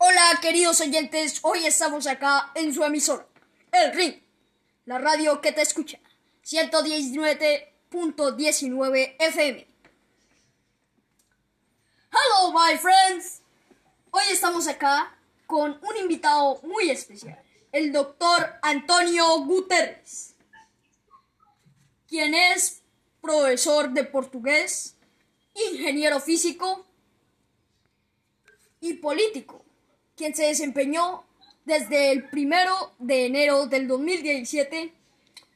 Hola queridos oyentes, hoy estamos acá en su emisora, El Ring, la radio que te escucha, 119.19 FM. Hello my friends, hoy estamos acá con un invitado muy especial, el doctor Antonio Guterres, quien es profesor de portugués, ingeniero físico y político quien se desempeñó desde el primero de enero del 2017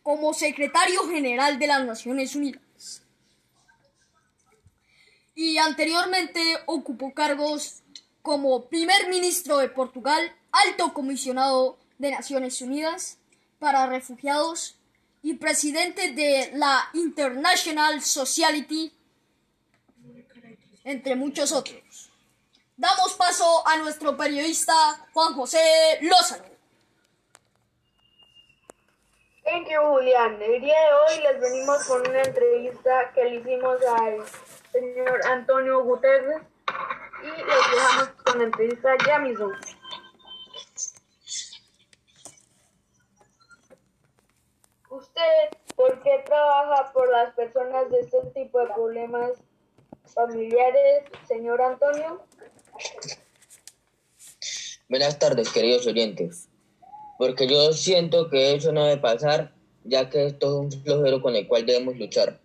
como secretario general de las Naciones Unidas. Y anteriormente ocupó cargos como primer ministro de Portugal, alto comisionado de Naciones Unidas para refugiados y presidente de la International Society, entre muchos otros. Damos paso a nuestro periodista Juan José Lozano. Thank you, Julián. El día de hoy les venimos con una entrevista que le hicimos al señor Antonio Guterres y les dejamos con la entrevista ya mismo. ¿Usted por qué trabaja por las personas de este tipo de problemas familiares, señor Antonio? Buenas tardes, queridos oyentes. Porque yo siento que eso no debe pasar, ya que esto es un flojero con el cual debemos luchar.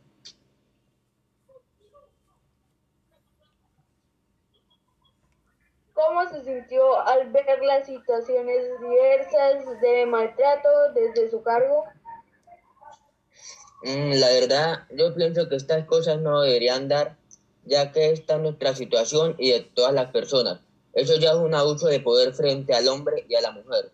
¿Cómo se sintió al ver las situaciones diversas de maltrato desde su cargo? Mm, la verdad, yo pienso que estas cosas no deberían dar, ya que esta es nuestra situación y de todas las personas. Eso ya es un abuso de poder frente al hombre y a la mujer.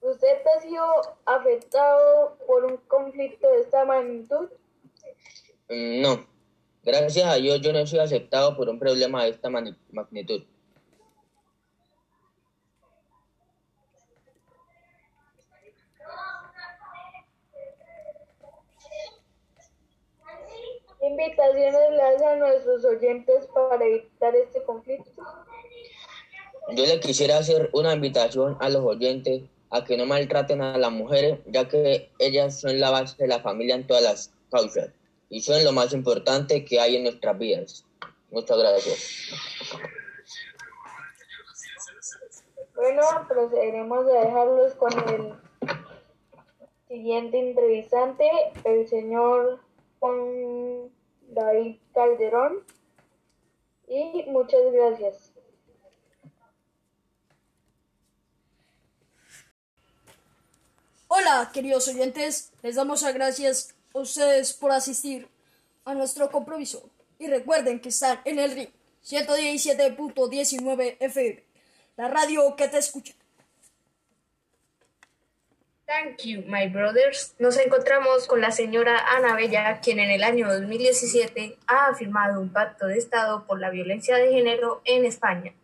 ¿Usted ha sido afectado por un conflicto de esta magnitud? Mm, No, gracias a Dios yo no soy aceptado por un problema de esta magnitud. ¿Qué invitaciones le hacen a nuestros oyentes para evitar este conflicto? Yo le quisiera hacer una invitación a los oyentes a que no maltraten a las mujeres, ya que ellas son la base de la familia en todas las causas y son lo más importante que hay en nuestras vidas. Muchas gracias. Bueno, procederemos a dejarlos con el siguiente entrevistante, el señor Juan David Calderón. Y muchas gracias. Hola queridos oyentes, les damos las gracias a ustedes por asistir a nuestro compromiso. Y recuerden que están en el ring 117.19 FM, la radio que te escucha. Thank you, my brothers. Nos encontramos con la señora Ana Bella, quien en el año 2017 ha firmado un pacto de Estado por la violencia de género en España.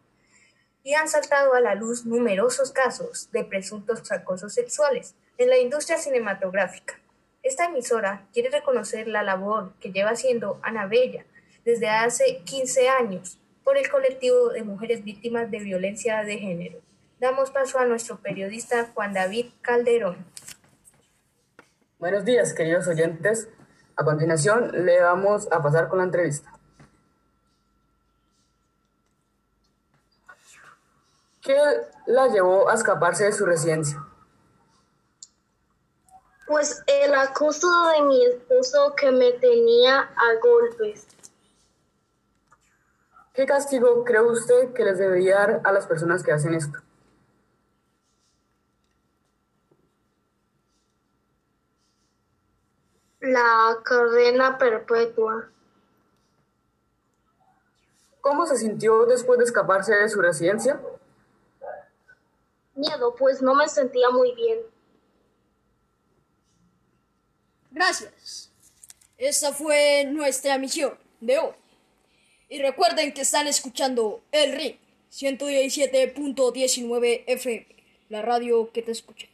Y han saltado a la luz numerosos casos de presuntos acosos sexuales en la industria cinematográfica. Esta emisora quiere reconocer la labor que lleva haciendo Ana Bella desde hace 15 años por el colectivo de mujeres víctimas de violencia de género. Damos paso a nuestro periodista Juan David Calderón. Buenos días, queridos oyentes. A continuación, le vamos a pasar con la entrevista. ¿Qué la llevó a escaparse de su residencia? Pues el acoso de mi esposo que me tenía a golpes. ¿Qué castigo cree usted que les debería dar a las personas que hacen esto? La cadena perpetua. ¿Cómo se sintió después de escaparse de su residencia? Miedo, pues no me sentía muy bien. Gracias. Esta fue nuestra misión de hoy. Y recuerden que están escuchando El Ring 117.19 FM, la radio que te escucha.